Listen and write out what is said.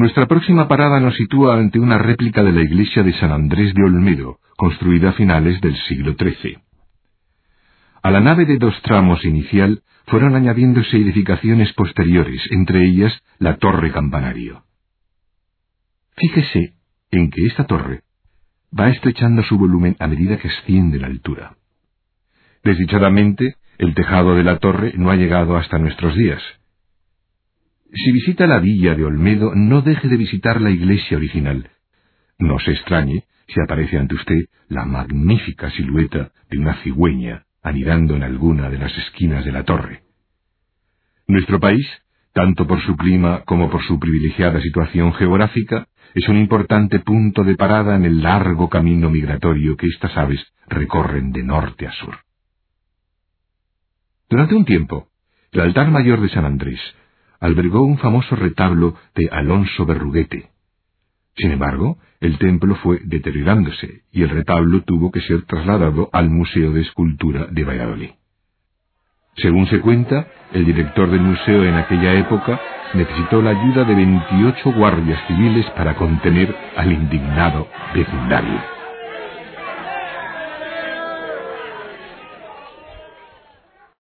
Nuestra próxima parada nos sitúa ante una réplica de la iglesia de San Andrés de Olmedo, construida a finales del siglo XIII. A la nave de dos tramos inicial fueron añadiéndose edificaciones posteriores, entre ellas la torre campanario. Fíjese en que esta torre va estrechando su volumen a medida que asciende la altura. Desdichadamente, el tejado de la torre no ha llegado hasta nuestros días. Si visita la villa de Olmedo, no deje de visitar la iglesia original. No se extrañe si aparece ante usted la magnífica silueta de una cigüeña anidando en alguna de las esquinas de la torre. Nuestro país, tanto por su clima como por su privilegiada situación geográfica, es un importante punto de parada en el largo camino migratorio que estas aves recorren de norte a sur. Durante un tiempo, el altar mayor de San Andrés albergó un famoso retablo de Alonso Berruguete. Sin embargo, el templo fue deteriorándose y el retablo tuvo que ser trasladado al Museo de Escultura de Valladolid. Según se cuenta, el director del museo en aquella época necesitó la ayuda de 28 guardias civiles para contener al indignado vecindario.